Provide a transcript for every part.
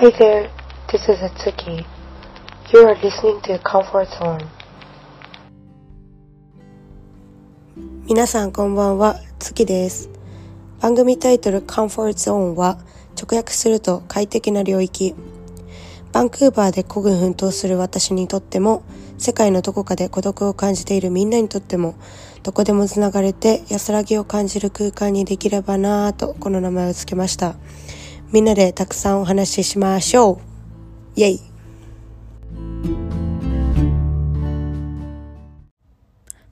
Hi there, this is Atsuki. You are listening to Comfort Zone. 皆さんこんばんは、月です。番組タイトル Comfort Zone は直訳すると快適な領域。バンクーバーで孤軍奮闘する私にとっても、世界のどこかで孤独を感じているみんなにとっても、どこでもつながれて安らぎを感じる空間にできればなぁとこの名前を付けました。みんなでたくさんお話ししましょう。イェイ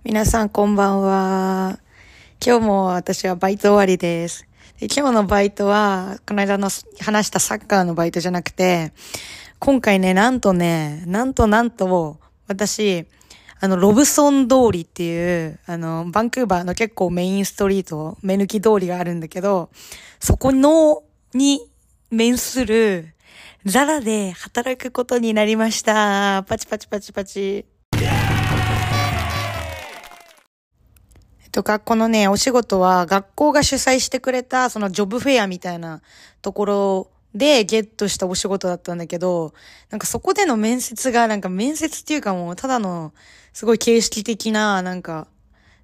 皆さんこんばんは。今日も私はバイト終わりです。で今日のバイトは、この間の話したサッカーのバイトじゃなくて、今回ね、なんとね、なんとなんと、私、あの、ロブソン通りっていう、あの、バンクーバーの結構メインストリート、目抜き通りがあるんだけど、そこの、に面する、ザラで働くことになりました。パチパチパチパチ。えっと、学校のね、お仕事は学校が主催してくれた、そのジョブフェアみたいなところでゲットしたお仕事だったんだけど、なんかそこでの面接が、なんか面接っていうかもうただの、すごい形式的な、なんか、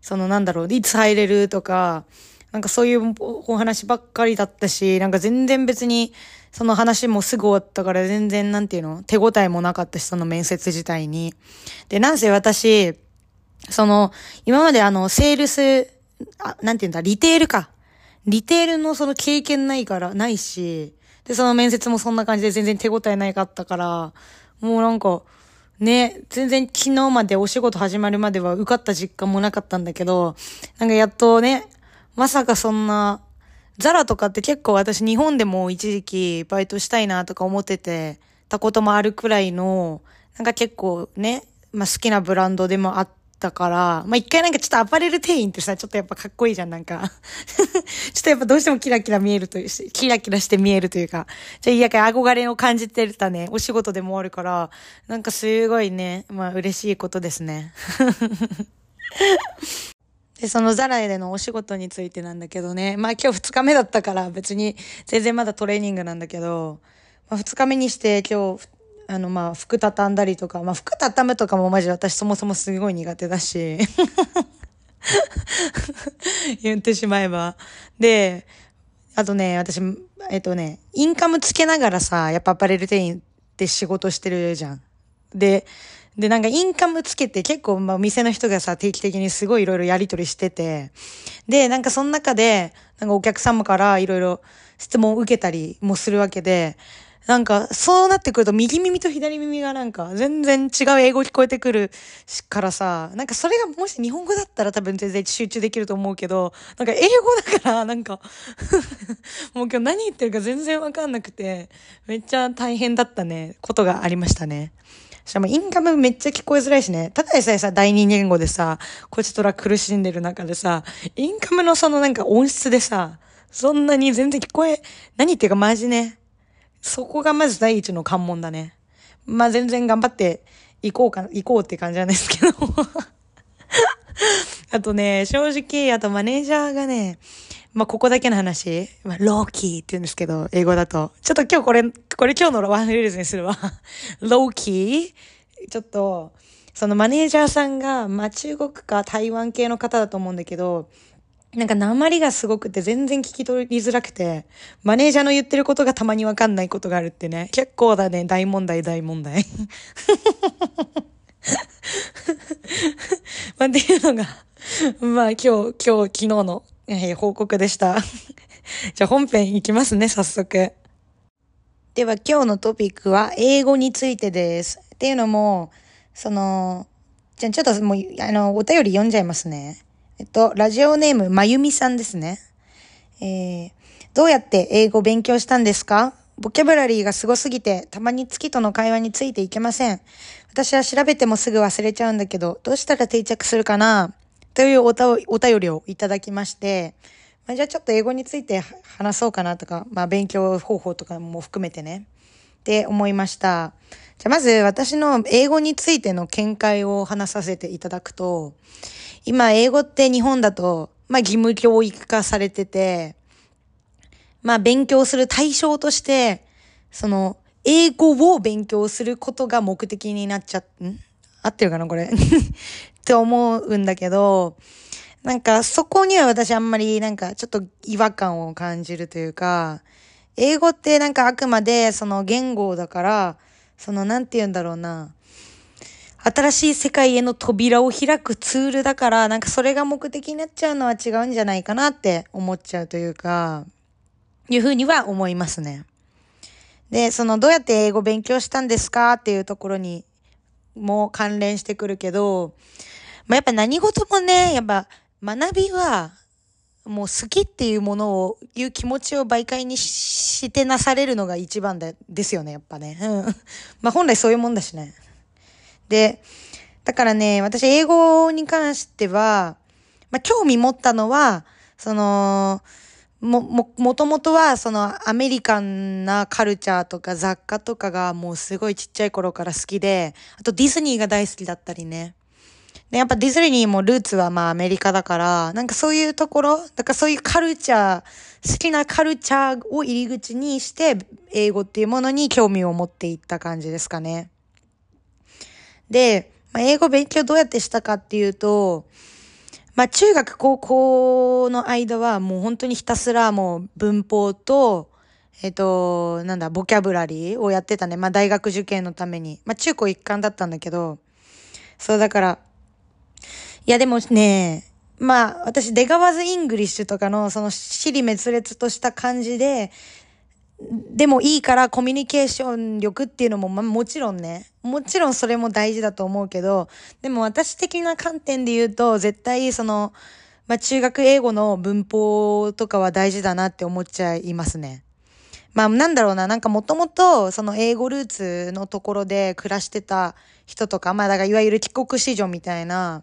そのなんだろう、いつ入れるとか、なんかそういうお話ばっかりだったし、なんか全然別に、その話もすぐ終わったから全然なんていうの手応えもなかったし、その面接自体に。で、なんせ私、その、今まであの、セールス、あ、なんていうんだ、リテールか。リテールのその経験ないから、ないし、で、その面接もそんな感じで全然手応えないかったから、もうなんか、ね、全然昨日までお仕事始まるまでは受かった実感もなかったんだけど、なんかやっとね、まさかそんな、ザラとかって結構私日本でも一時期バイトしたいなとか思ってて、たこともあるくらいの、なんか結構ね、まあ好きなブランドでもあったから、まあ一回なんかちょっとアパレル店員ってさ、ちょっとやっぱかっこいいじゃん、なんか。ちょっとやっぱどうしてもキラキラ見えるというし、キラキラして見えるというか、じゃあいやか憧れを感じてたね、お仕事でもあるから、なんかすごいね、まあ嬉しいことですね。で、そのザラでのお仕事についてなんだけどね。まあ今日二日目だったから別に全然まだトレーニングなんだけど、まあ二日目にして今日、あのまあ服畳んだりとか、まあ服畳むとかもマジ私そもそもすごい苦手だし。言ってしまえば。で、あとね、私、えっとね、インカムつけながらさ、やっぱアパレル店員って仕事してるじゃん。で、で、なんかインカムつけて結構、まあ、店の人がさ、定期的にすごいいろいろやりとりしてて、で、なんかその中で、なんかお客様からいろいろ質問を受けたりもするわけで、なんか、そうなってくると、右耳と左耳がなんか、全然違う英語聞こえてくるからさ、なんかそれがもし日本語だったら多分全然集中できると思うけど、なんか英語だから、なんか もう今日何言ってるか全然わかんなくて、めっちゃ大変だったね、ことがありましたね。しかもインカムめっちゃ聞こえづらいしね。ただでさえさ、第二言語でさ、こちとら苦しんでる中でさ、インカムのそのなんか音質でさ、そんなに全然聞こえ、何言ってるかマジね。そこがまず第一の関門だね。まあ全然頑張って行こうか、行こうって感じなんですけど。あとね、正直、あとマネージャーがね、まあここだけの話、まあローキーって言うんですけど、英語だと。ちょっと今日これ、これ今日のワンフレーズにするわ。ローキーちょっと、そのマネージャーさんが、まあ中国か台湾系の方だと思うんだけど、なんか鉛がすごくて全然聞き取りづらくて、マネージャーの言ってることがたまにわかんないことがあるってね。結構だね、大問題大問題。まあ、っていうのが、まあ今日、今日、昨日の、えー報告でした。じゃあ本編いきますね、早速。では今日のトピックは英語についてです。っていうのも、その、じゃあちょっともう、あの、お便り読んじゃいますね。えっと、ラジオネーム、まゆみさんですね。えー、どうやって英語勉強したんですか？ボキャブラリーがすごすぎて、たまに月との会話についていけません。私は調べてもすぐ忘れちゃうんだけど、どうしたら定着するかな？というおたお便りをいただきまして、まあ、じゃあちょっと英語について話そうかなとか、まあ勉強方法とかも含めてね、って思いました。じゃあまず私の英語についての見解を話させていただくと、今英語って日本だと、まあ義務教育化されてて、まあ勉強する対象として、その英語を勉強することが目的になっちゃ、ん？合ってるかなこれ。って思うんだけど、なんかそこには私あんまりなんかちょっと違和感を感じるというか、英語ってなんかあくまでその言語だから、そのなんて言うんだろうな。新しい世界への扉を開くツールだから、なんかそれが目的になっちゃうのは違うんじゃないかなって思っちゃうというか、いうふうには思いますね。で、そのどうやって英語勉強したんですかっていうところにも関連してくるけど、まあ、やっぱ何事もね、やっぱ学びはもう好きっていうものを、いう気持ちを媒介にしてなされるのが一番でですよね、やっぱね。うん。まあ本来そういうもんだしね。で、だからね、私英語に関しては、まあ興味持ったのは、その、も、も、もともとは、その、アメリカンなカルチャーとか雑貨とかがもうすごいちっちゃい頃から好きで、あとディズニーが大好きだったりね。で、やっぱディズニーもルーツはまあアメリカだから、なんかそういうところ、だからそういうカルチャー、好きなカルチャーを入り口にして、英語っていうものに興味を持っていった感じですかね。で、まあ、英語勉強どうやってしたかっていうと、まあ中学高校の間はもう本当にひたすらもう文法と、えっ、と、なんだ、ボキャブラリーをやってたね。まあ大学受験のために。まあ中高一貫だったんだけど、そうだから、いやでもね、まあ私出川's English とかのその支離滅裂とした感じで、でもいいからコミュニケーション力っていうのも、ま、もちろんね、もちろんそれも大事だと思うけど、でも私的な観点で言うと、絶対その、まあ、中学英語の文法とかは大事だなって思っちゃいますね。まあ、なんだろうな、なんかもともと、その英語ルーツのところで暮らしてた人とか、まあ、だからいわゆる帰国子女みたいな、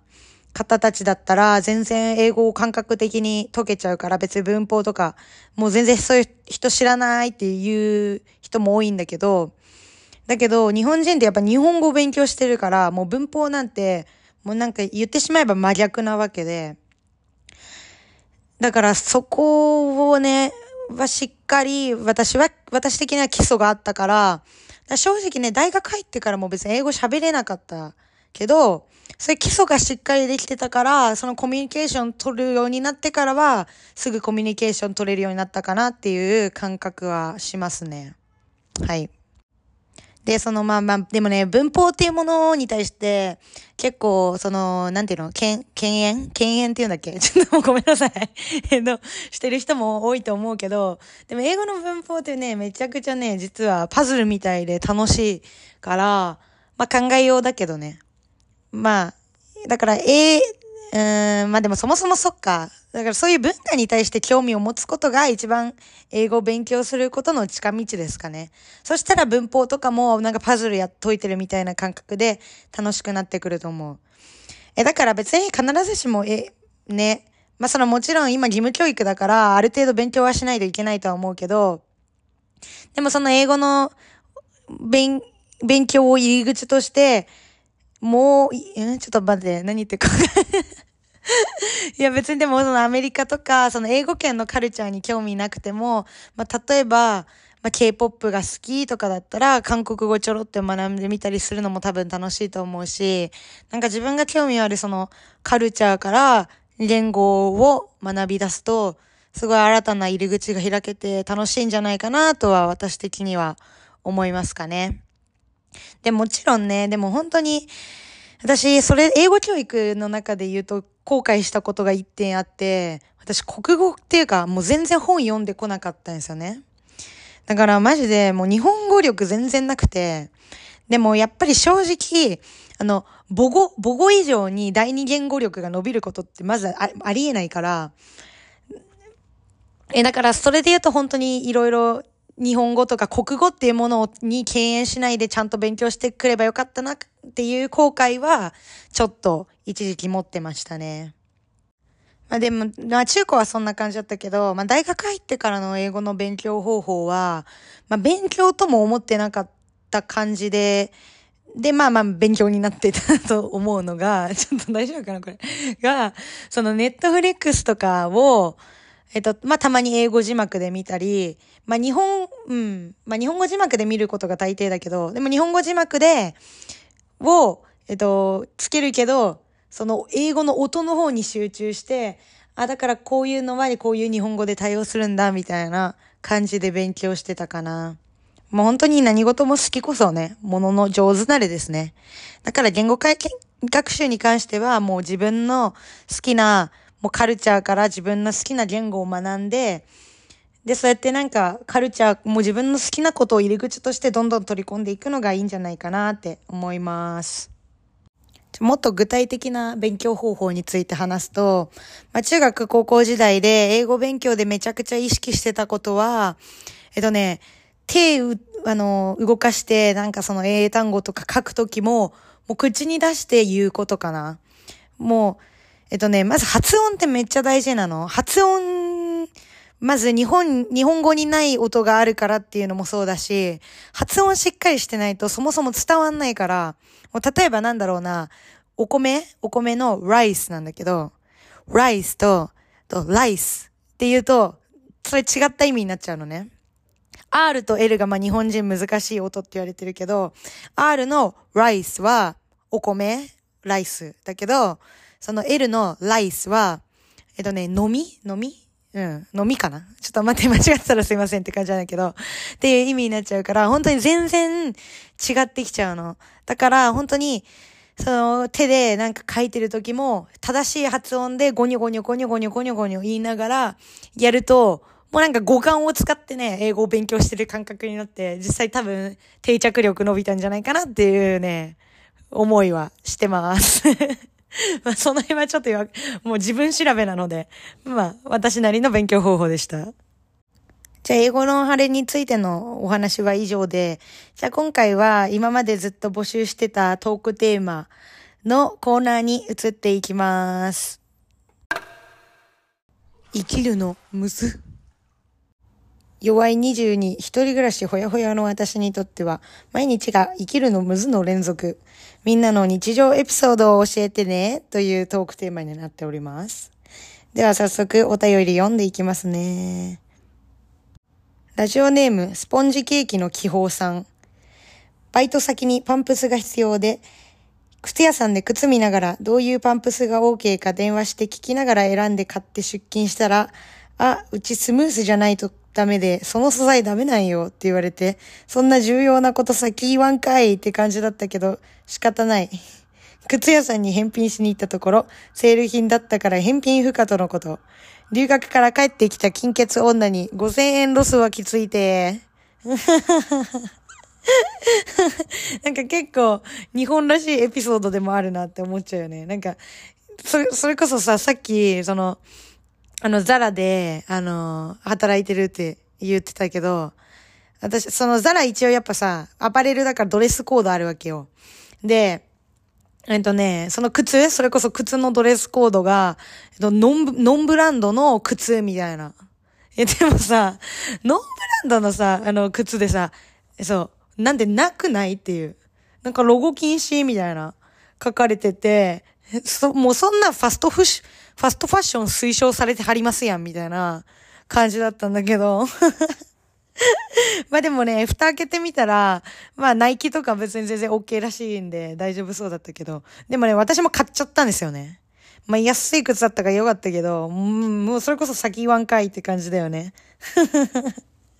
方たちだったら全然英語を感覚的に解けちゃうから別に文法とかもう全然そういう人知らないっていう人も多いんだけどだけど日本人ってやっぱ日本語を勉強してるからもう文法なんてもうなんか言ってしまえば真逆なわけでだからそこをねはしっかり私は私的には基礎があったから正直ね大学入ってからも別に英語喋れなかった。けどそういう基礎がしっかりできてたから、そのコミュニケーション取るようになってからは、すぐコミュニケーション取れるようになったかなっていう感覚はしますね。はい。で、そのまあまあ、でもね、文法っていうものに対して、結構、その、なんていうの、けん、敬遠敬遠っていうんだっけ？ちょっとごめんなさい。えっと、してる人も多いと思うけど、でも英語の文法ってね、めちゃくちゃね、実はパズルみたいで楽しいから、まあ考えようだけどね。まあ、だから、ええうん、まあでもそもそもそっか。だからそういう文化に対して興味を持つことが一番英語を勉強することの近道ですかね。そしたら文法とかもなんかパズルやっといてるみたいな感覚で楽しくなってくると思う。え、だから別に必ずしも、え、ね。まあそのもちろん今義務教育だからある程度勉強はしないといけないとは思うけど、でもその英語の勉、勉強を入り口として、もう、えちょっと待って、何言ってか。いや別にでもそのアメリカとかその英語圏のカルチャーに興味なくても、まあ、例えば、まあ、K-POP が好きとかだったら韓国語ちょろって学んでみたりするのも多分楽しいと思うし、なんか自分が興味あるそのカルチャーから言語を学び出すと、すごい新たな入り口が開けて楽しいんじゃないかなとは私的には思いますかね。で、もちろんね、でも本当に、私、それ、英語教育の中で言うと、後悔したことが一点あって、私、国語っていうか、もう全然本読んでこなかったんですよね。だから、マジで、もう日本語力全然なくて、でも、やっぱり正直、あの、母語、母語以上に第二言語力が伸びることってまずあありえないから、え、だから、それで言うと本当にいろいろ日本語とか国語っていうものに敬遠しないでちゃんと勉強してくればよかったなっていう後悔は、ちょっと一時期持ってましたね。まあでも、まあ中高はそんな感じだったけど、まあ大学入ってからの英語の勉強方法は、まあ勉強とも思ってなかった感じで、で、まあまあ勉強になってたと思うのが、ちょっと大丈夫かなこれ。が、そのネットフリックスとかを、えっと、まあ、たまに英語字幕で見たり、まあ、日本、うん、まあ、日本語字幕で見ることが大抵だけど、でも日本語字幕で、を、えっと、つけるけど、その英語の音の方に集中して、あ、だからこういうのはこういう日本語で対応するんだ、みたいな感じで勉強してたかな。もう本当に何事も好きこそね、ものの上手なれですね。だから言語会学習に関してはもう自分の好きなもうカルチャーから自分の好きな言語を学んで、で、そうやってなんかカルチャー、もう自分の好きなことを入り口としてどんどん取り込んでいくのがいいんじゃないかなって思います。もっと具体的な勉強方法について話すと、まあ、中学高校時代で英語勉強でめちゃくちゃ意識してたことは、えっとね、手、あの、動かして、なんかその英単語とか書くときも、もう口に出して言うことかな。もう、えっとね、まず発音ってめっちゃ大事なの。発音、まず日本、日本語にない音があるからっていうのもそうだし、発音しっかりしてないとそもそも伝わんないから、もう例えばなんだろうな、お米お米のライスなんだけど、ライスと、と、ライスって言うと、それ違った意味になっちゃうのね。R と L がまあ日本人難しい音って言われてるけど、R のライスはお米ライスだけど、その L のライスは、えっとね、飲み？飲み？うん。飲みかな？ちょっと待って、間違ってたらすいませんって感じなんだけど、っていう意味になっちゃうから、本当に全然違ってきちゃうの。だから、本当に、その手でなんか書いてる時も、正しい発音でゴニョゴニョゴニョゴニョゴニョゴニョ言いながらやると、もうなんか五感を使ってね、英語を勉強してる感覚になって、実際多分定着力伸びたんじゃないかなっていうね、思いはしてます。まあ、その辺はちょっともう自分調べなので、まあ、私なりの勉強方法でした。じゃあ、英語の晴れについてのお話は以上で、じゃあ今回は今までずっと募集してたトークテーマのコーナーに移っていきます。生きるのむず。弱い22、一人暮らしほやほやの私にとっては、毎日が生きるのむずの連続。みんなの日常エピソードを教えてね、というトークテーマになっております。では早速お便り読んでいきますね。ラジオネーム、スポンジケーキの気泡さん。バイト先にパンプスが必要で、靴屋さんで靴見ながらどういうパンプスが OK か電話して聞きながら選んで買って出勤したら、あ、うちスムースじゃないとダメで、その素材ダメなんよって言われて、そんな重要なこと先言わんかいって感じだったけど、仕方ない。靴屋さんに返品しに行ったところ、セール品だったから返品不可とのこと。留学から帰ってきた金欠女に5000円ロスはきついて。なんか結構日本らしいエピソードでもあるなって思っちゃうよね。なんか、それ、それこそさ、さっき、その、あの、ザラで、あの、働いてるって言ってたけど、私、そのザラ一応やっぱさ、アパレルだからドレスコードあるわけよ。で、えっとね、その靴それこそ靴のドレスコードが、えっと、ノン、ノンブランドの靴みたいな。え、でもさ、ノンブランドのさ、あの、靴でさ、そう、なんでなくないっていう。なんかロゴ禁止みたいな書かれてて、そ、もうそんなファストフッシュ、ファストファッション推奨されてはりますやん、みたいな感じだったんだけど。まあでもね、蓋開けてみたら、まあナイキとか別に全然 OK らしいんで大丈夫そうだったけど、でもね、私も買っちゃったんですよね。まあ安い靴だったからよかったけど、もうそれこそ先言わんかいって感じだよね。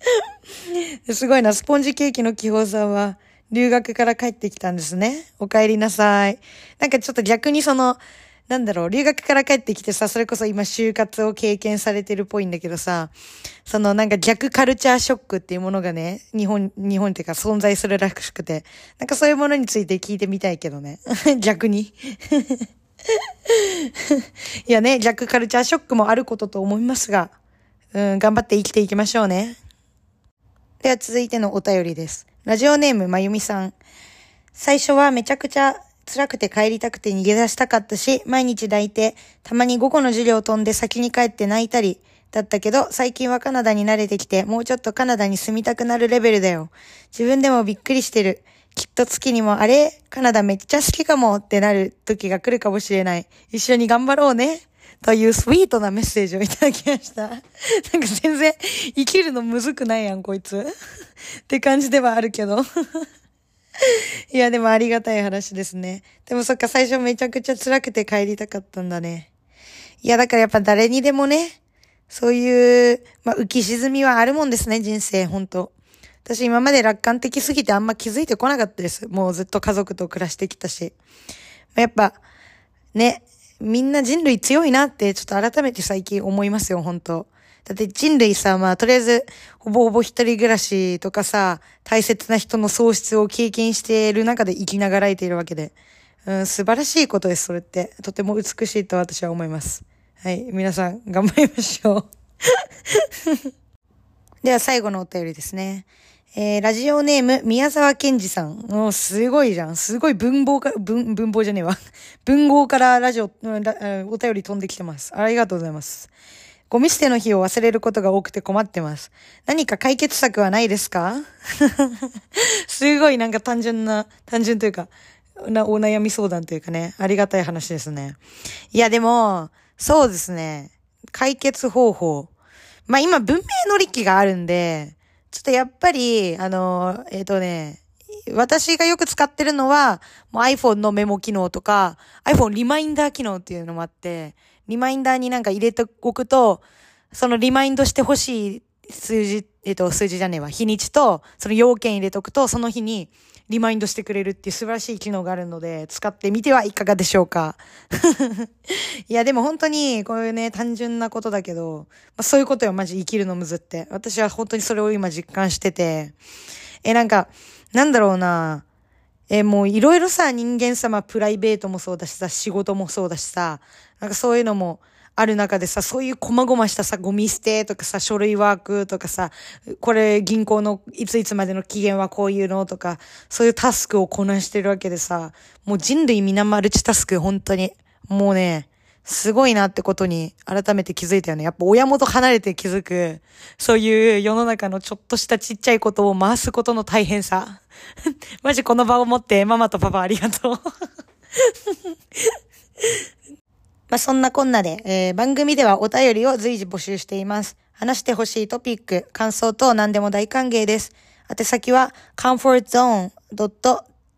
すごいな、スポンジケーキの気泡さんは留学から帰ってきたんですね。お帰りなさい。なんかちょっと逆にその、なんだろう、留学から帰ってきてさ、それこそ今就活を経験されてるっぽいんだけどさ、そのなんか逆カルチャーショックっていうものがね、日本、日本っていうか存在するらしくて、なんかそういうものについて聞いてみたいけどね。逆に。いやね、逆カルチャーショックもあることと思いますが、うん、頑張って生きていきましょうね。では続いてのお便りです。ラジオネームまゆみさん。最初はめちゃくちゃ辛くて帰りたくて逃げ出したかったし、毎日抱いて、たまに午後の授業飛んで先に帰って泣いたり、だったけど、最近はカナダに慣れてきて、もうちょっとカナダに住みたくなるレベルだよ。自分でもびっくりしてる。きっと月にもあれ？カナダめっちゃ好きかもってなる時が来るかもしれない。一緒に頑張ろうね。というスイートなメッセージをいただきました。なんか全然生きるのむずくないやん、こいつ。って感じではあるけど。いや、でもありがたい話ですね。でもそっか、最初めちゃくちゃ辛くて帰りたかったんだね。いや、だからやっぱ誰にでもね、そういう、まあ、浮き沈みはあるもんですね、人生、ほんと。私今まで楽観的すぎてあんま気づいてこなかったです。もうずっと家族と暮らしてきたし。やっぱ、ね、みんな人類強いなってちょっと改めて最近思いますよ、本当だって人類さ、まあとりあえず、ほぼほぼ一人暮らしとかさ、大切な人の喪失を経験している中で生きながらえているわけで。うん、素晴らしいことです、それって。とても美しいと私は思います。はい、皆さん頑張りましょう。では最後のお便りですね。えー、ラジオネーム、宮沢賢治さん。おすごいじゃん。すごい文法か、文、文法じゃねえわ。文豪からラジオ、お便り飛んできてます。ありがとうございます。ゴミ捨ての日を忘れることが多くて困ってます。何か解決策はないですか？すごいなんか単純な、単純というか、な、お悩み相談というかね、ありがたい話ですね。いや、でも、そうですね。解決方法。まあ今文明の力があるんで、ちょっとやっぱり、あの、えっ、ー、とね、私がよく使ってるのは、もう iPhone のメモ機能とか、iPhone リマインダー機能っていうのもあって、リマインダーになんか入れておくと、そのリマインドしてほしい数字、えっ、ー、と、数字じゃねえわ、日にちと、その要件入れとくと、その日にリマインドしてくれるっていう素晴らしい機能があるので、使ってみてはいかがでしょうか。いや、でも本当に、こういうね、単純なことだけど、まあ、そういうことよ、マジ生きるのむずって。私は本当にそれを今実感してて、え、なんか、なんだろうな、え、もういろいろさ、人間様、プライベートもそうだしさ、仕事もそうだしさ、なんかそういうのも、ある中でさ、そういう細々したさ、ゴミ捨てとかさ、書類ワークとかさ、これ銀行のいついつまでの期限はこういうのとか、そういうタスクをこなしてるわけでさ、もう人類皆マルチタスク、本当に。もうね、すごいなってことに改めて気づいたよね。やっぱ親元離れて気づく、そういう世の中のちょっとしたちっちゃいことを回すことの大変さ。マジこの場を持ってママとパパありがとう。まあ、そんなこんなで、えー、番組ではお便りを随時募集しています。話してほしいトピック、感想等何でも大歓迎です。宛先は comfortzone.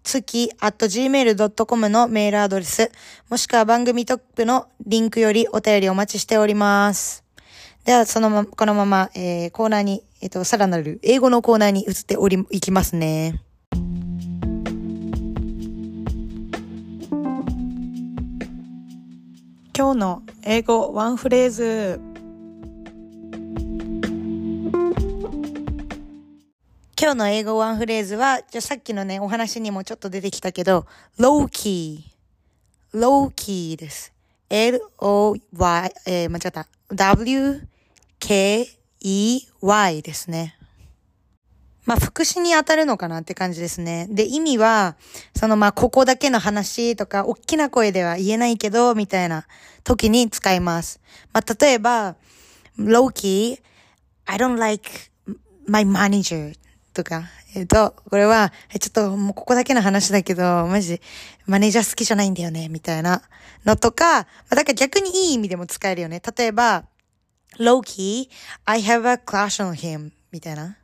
月 at gmail.com のメールアドレス、もしくは番組トップのリンクよりお便りお待ちしております。では、そのま、このまま、えー、コーナーに、えっ、ー、と、さらなる英語のコーナーに移っており、いきますね。今日の英語ワンフレーズ今日の英語ワンフレーズは、じゃさっきのね、お話にもちょっと出てきたけど、low key。low key です。l-o-y、えー、間違った。w-k-e-y ですね。まあ、副詞に当たるのかなって感じですね。で、意味は、そのまあ、ここだけの話とか、大きな声では言えないけど、みたいな時に使います。まあ、例えば、low key, I don't like my manager とか、えっと、これは、ちょっともうここだけの話だけど、マジ、マネージャー好きじゃないんだよね、みたいなのとか、まあ、だから逆にいい意味でも使えるよね。例えば、low key, I have a crush on him みたいな。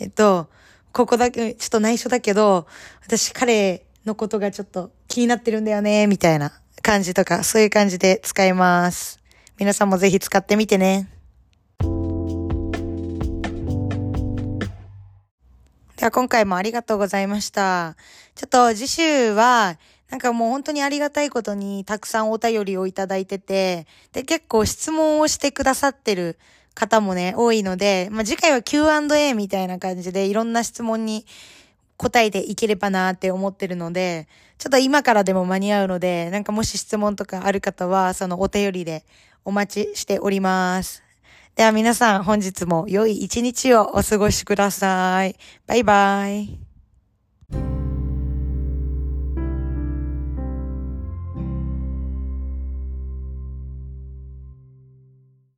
えっと、ここだけ、ちょっと内緒だけど、私彼のことがちょっと気になってるんだよね、みたいな感じとか、そういう感じで使います。皆さんもぜひ使ってみてね。では今回もありがとうございました。ちょっと次週は、なんかもう本当にありがたいことにたくさんお便りをいただいてて、で、結構質問をしてくださってる方もね、多いので、まあ、次回は Q&A みたいな感じでいろんな質問に答えていければなって思ってるので、ちょっと今からでも間に合うので、なんかもし質問とかある方は、そのお便りでお待ちしております。では皆さん本日も良い一日をお過ごしください。バイバイ。